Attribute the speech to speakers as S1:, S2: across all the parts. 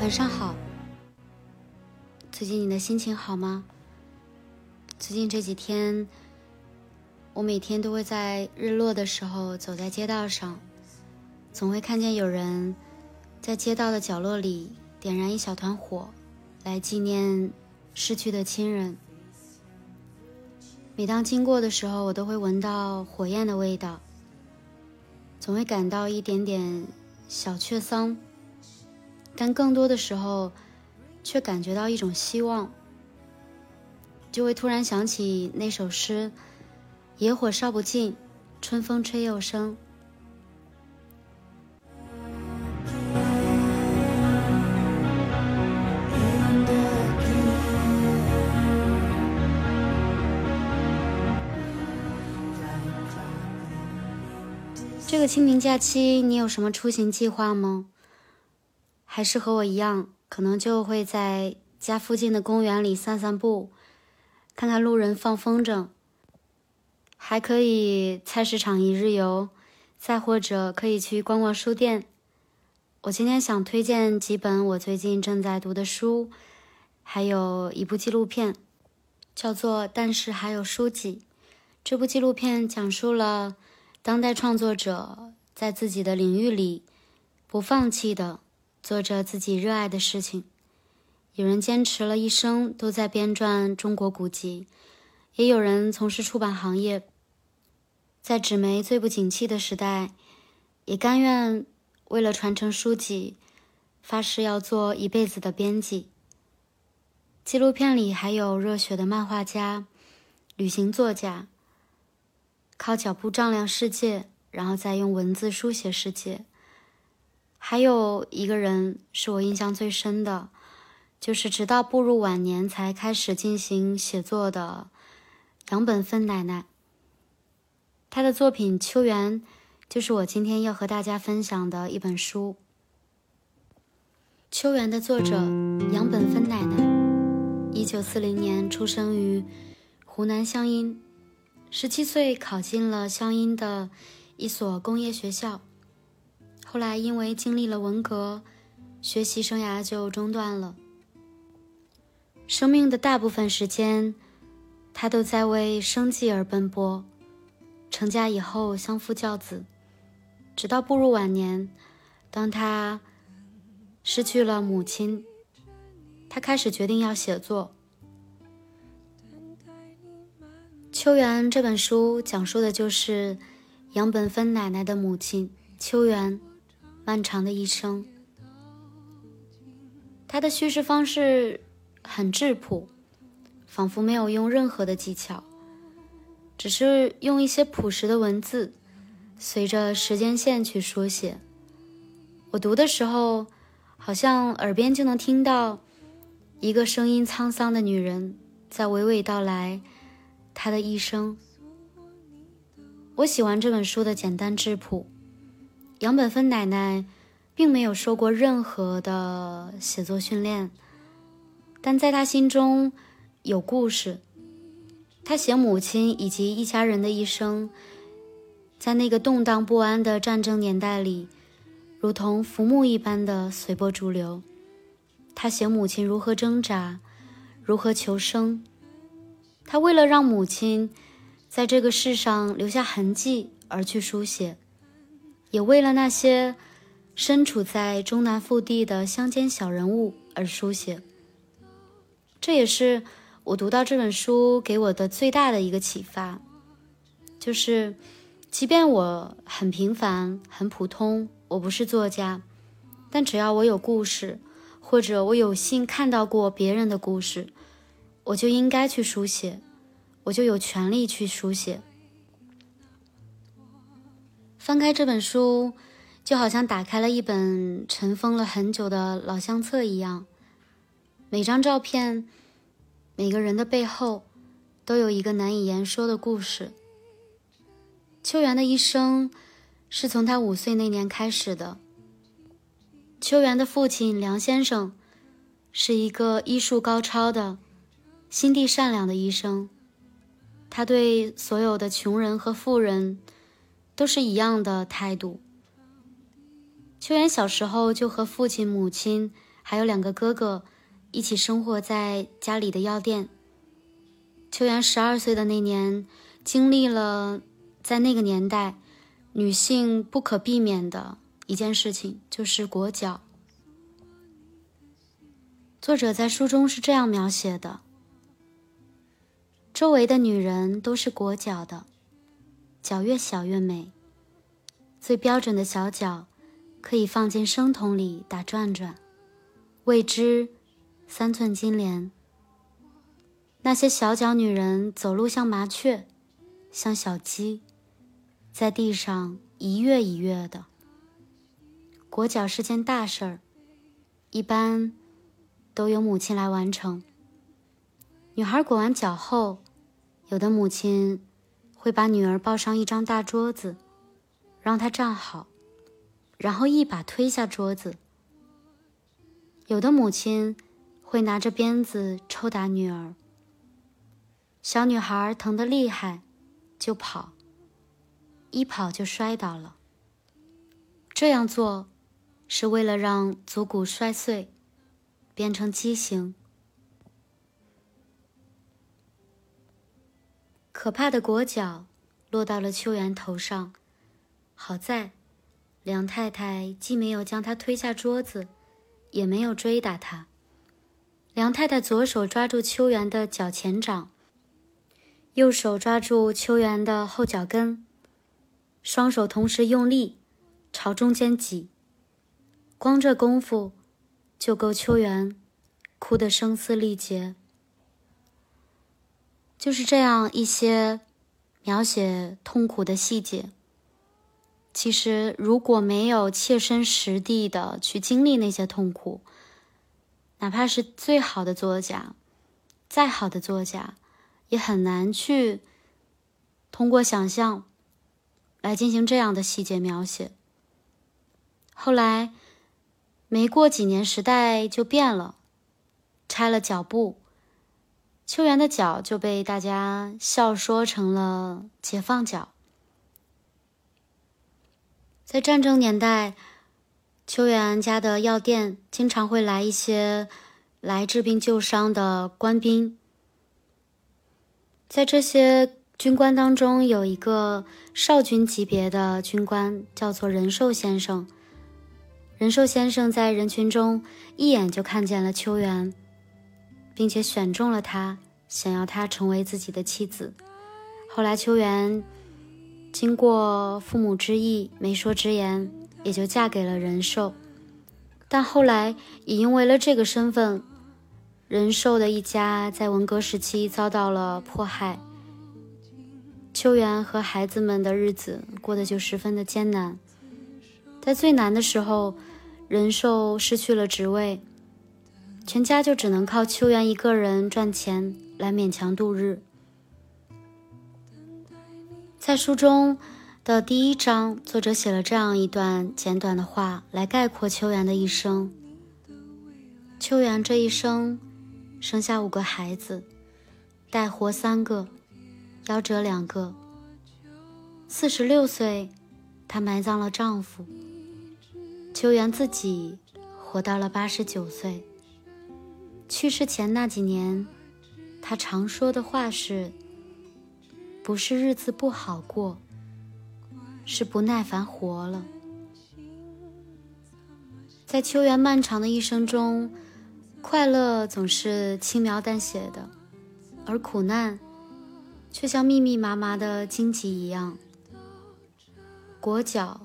S1: 晚上好。最近你的心情好吗？最近这几天我每天都会在日落的时候走在街道上总会看见有人在街道的角落里点燃一小团火来纪念逝去的亲人。每当经过的时候，我都会闻到火焰的味道，总会感到一点点小雀丧，但更多的时候，却感觉到一种希望。就会突然想起那首诗：“野火烧不尽，春风吹又生。”个清明假期，你有什么出行计划吗？还是和我一样，可能就会在家附近的公园里散散步，看看路人放风筝，还可以菜市场一日游，再或者可以去逛逛书店。我今天想推荐几本我最近正在读的书，还有一部纪录片，叫做《但是还有书籍》。这部纪录片讲述了。当代创作者在自己的领域里不放弃的做着自己热爱的事情。有人坚持了一生都在编撰中国古籍，也有人从事出版行业，在纸媒最不景气的时代，也甘愿为了传承书籍，发誓要做一辈子的编辑。纪录片里还有热血的漫画家、旅行作家。靠脚步丈量世界，然后再用文字书写世界。还有一个人是我印象最深的，就是直到步入晚年才开始进行写作的杨本芬奶奶。她的作品《秋园》就是我今天要和大家分享的一本书。《秋园》的作者杨本芬奶奶，一九四零年出生于湖南湘阴。十七岁考进了湘阴的一所工业学校，后来因为经历了文革，学习生涯就中断了。生命的大部分时间，他都在为生计而奔波。成家以后相夫教子，直到步入晚年，当他失去了母亲，他开始决定要写作。《秋园》这本书讲述的就是杨本芬奶奶的母亲秋园漫长的一生。她的叙事方式很质朴，仿佛没有用任何的技巧，只是用一些朴实的文字，随着时间线去书写。我读的时候，好像耳边就能听到一个声音沧桑的女人在娓娓道来。他的一生，我喜欢这本书的简单质朴。杨本芬奶奶并没有受过任何的写作训练，但在她心中有故事。她写母亲以及一家人的一生，在那个动荡不安的战争年代里，如同浮木一般的随波逐流。她写母亲如何挣扎，如何求生。他为了让母亲在这个世上留下痕迹而去书写，也为了那些身处在中南腹地的乡间小人物而书写。这也是我读到这本书给我的最大的一个启发，就是，即便我很平凡、很普通，我不是作家，但只要我有故事，或者我有幸看到过别人的故事。我就应该去书写，我就有权利去书写。翻开这本书，就好像打开了一本尘封了很久的老相册一样。每张照片，每个人的背后，都有一个难以言说的故事。秋园的一生，是从他五岁那年开始的。秋园的父亲梁先生，是一个医术高超的。心地善良的医生，他对所有的穷人和富人都是一样的态度。秋元小时候就和父亲、母亲还有两个哥哥一起生活在家里的药店。秋元十二岁的那年，经历了在那个年代女性不可避免的一件事情，就是裹脚。作者在书中是这样描写的：周围的女人都是裹脚的，脚越小越美。最标准的小脚，可以放进生桶里打转转，未知三寸金莲。那些小脚女人走路像麻雀，像小鸡，在地上一跃一跃的。裹脚是件大事儿，一般。都由母亲来完成。女孩裹完脚后，有的母亲会把女儿抱上一张大桌子，让她站好，然后一把推下桌子。有的母亲会拿着鞭子抽打女儿。小女孩疼得厉害，就跑，一跑就摔倒了。这样做是为了让足骨摔碎。变成畸形，可怕的裹脚落到了秋元头上。好在梁太太既没有将他推下桌子，也没有追打他。梁太太左手抓住秋元的脚前掌，右手抓住秋元的后脚跟，双手同时用力朝中间挤。光这功夫。就够秋元哭得声嘶力竭。就是这样一些描写痛苦的细节。其实，如果没有切身实地的去经历那些痛苦，哪怕是最好的作家，再好的作家，也很难去通过想象来进行这样的细节描写。后来。没过几年，时代就变了，拆了脚步，秋元的脚就被大家笑说成了解放脚。在战争年代，秋元家的药店经常会来一些来治病救伤的官兵，在这些军官当中，有一个少军级别的军官，叫做仁寿先生。仁寿先生在人群中一眼就看见了秋元，并且选中了她，想要她成为自己的妻子。后来，秋元经过父母之意、媒妁之言，也就嫁给了仁寿。但后来也因为了这个身份，仁寿的一家在文革时期遭到了迫害，秋元和孩子们的日子过得就十分的艰难。在最难的时候。仁寿失去了职位，全家就只能靠秋元一个人赚钱来勉强度日。在书中的第一章，作者写了这样一段简短的话来概括秋元的一生。秋元这一生生下五个孩子，带活三个，夭折两个。四十六岁，她埋葬了丈夫。秋元自己活到了八十九岁。去世前那几年，他常说的话是：“不是日子不好过，是不耐烦活了。”在秋元漫长的一生中，快乐总是轻描淡写的，而苦难却像密密麻麻的荆棘一样。裹脚，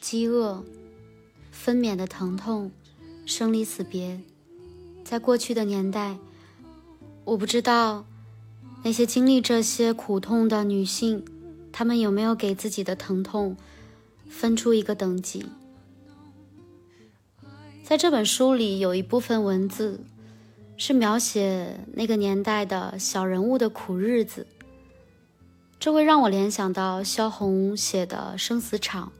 S1: 饥饿。分娩的疼痛，生离死别，在过去的年代，我不知道那些经历这些苦痛的女性，她们有没有给自己的疼痛分出一个等级。在这本书里，有一部分文字是描写那个年代的小人物的苦日子，这会让我联想到萧红写的《生死场》。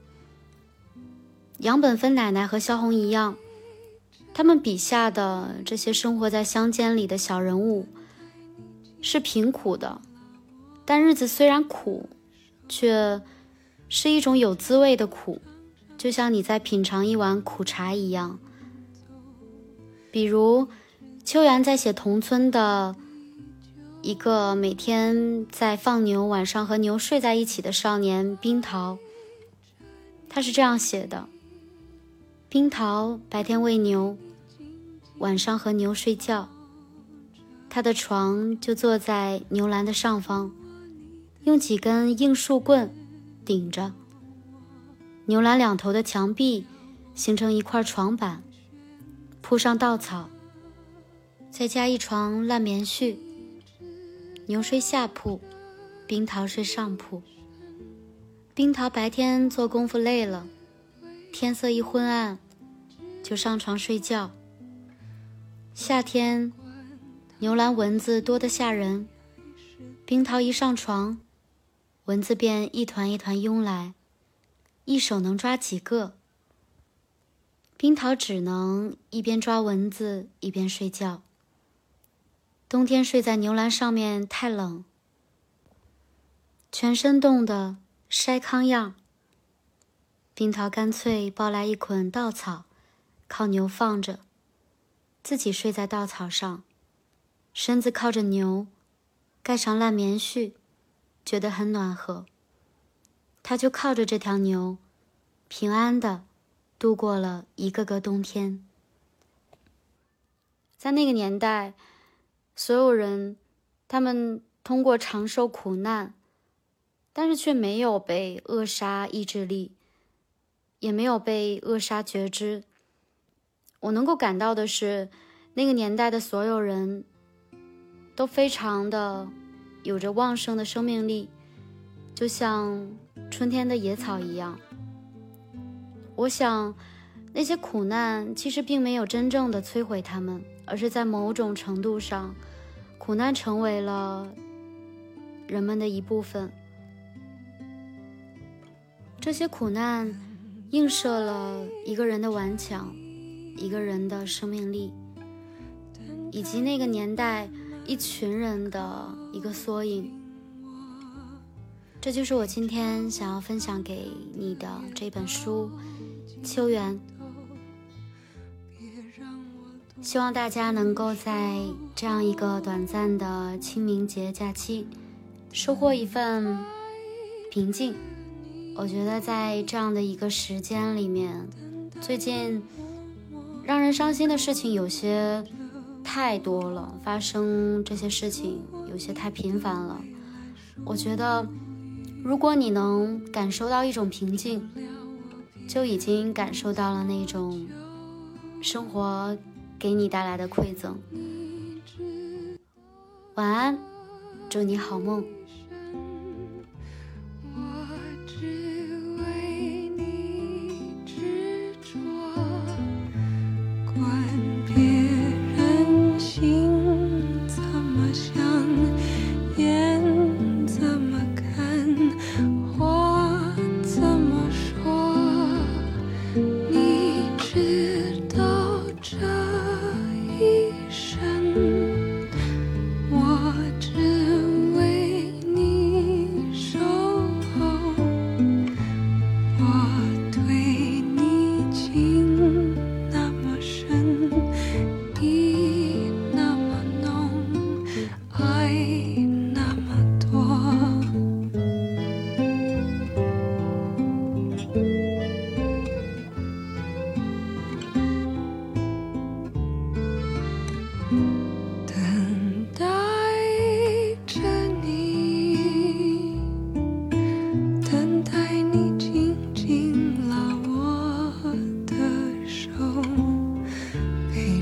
S1: 杨本芬奶奶和萧红一样，他们笔下的这些生活在乡间里的小人物是贫苦的，但日子虽然苦，却是一种有滋味的苦，就像你在品尝一碗苦茶一样。比如秋元在写同村的一个每天在放牛，晚上和牛睡在一起的少年冰桃。他是这样写的：冰桃白天喂牛，晚上和牛睡觉。他的床就坐在牛栏的上方，用几根硬树棍顶着。牛栏两头的墙壁形成一块床板，铺上稻草，再加一床烂棉絮。牛睡下铺，冰桃睡上铺。冰桃白天做功夫累了，天色一昏暗，就上床睡觉。夏天。牛栏蚊子多得吓人，冰桃一上床，蚊子便一团一团拥来，一手能抓几个。冰桃只能一边抓蚊子一边睡觉。冬天睡在牛栏上面太冷，全身冻得筛糠样。樱桃干脆抱来一捆稻草，靠牛放着，自己睡在稻草上。身子靠着牛，盖上烂棉絮，觉得很暖和。他就靠着这条牛，平安的度过了一个个冬天。在那个年代，所有人，他们通过长寿苦难，但是却没有被扼杀意志力，也没有被扼杀觉知。我能够感到的是，那个年代的所有人。都非常的有着旺盛的生命力，就像春天的野草一样。我想，那些苦难其实并没有真正的摧毁他们，而是在某种程度上，苦难成为了人们的一部分。这些苦难映射了一个人的顽强，一个人的生命力，以及那个年代。一群人的一个缩影，这就是我今天想要分享给你的这本书《秋园》。希望大家能够在这样一个短暂的清明节假期，收获一份平静。我觉得在这样的一个时间里面，最近让人伤心的事情有些。太多了，发生这些事情有些太频繁了。我觉得，如果你能感受到一种平静，就已经感受到了那种生活给你带来的馈赠。晚安，祝你好梦。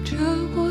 S1: 着我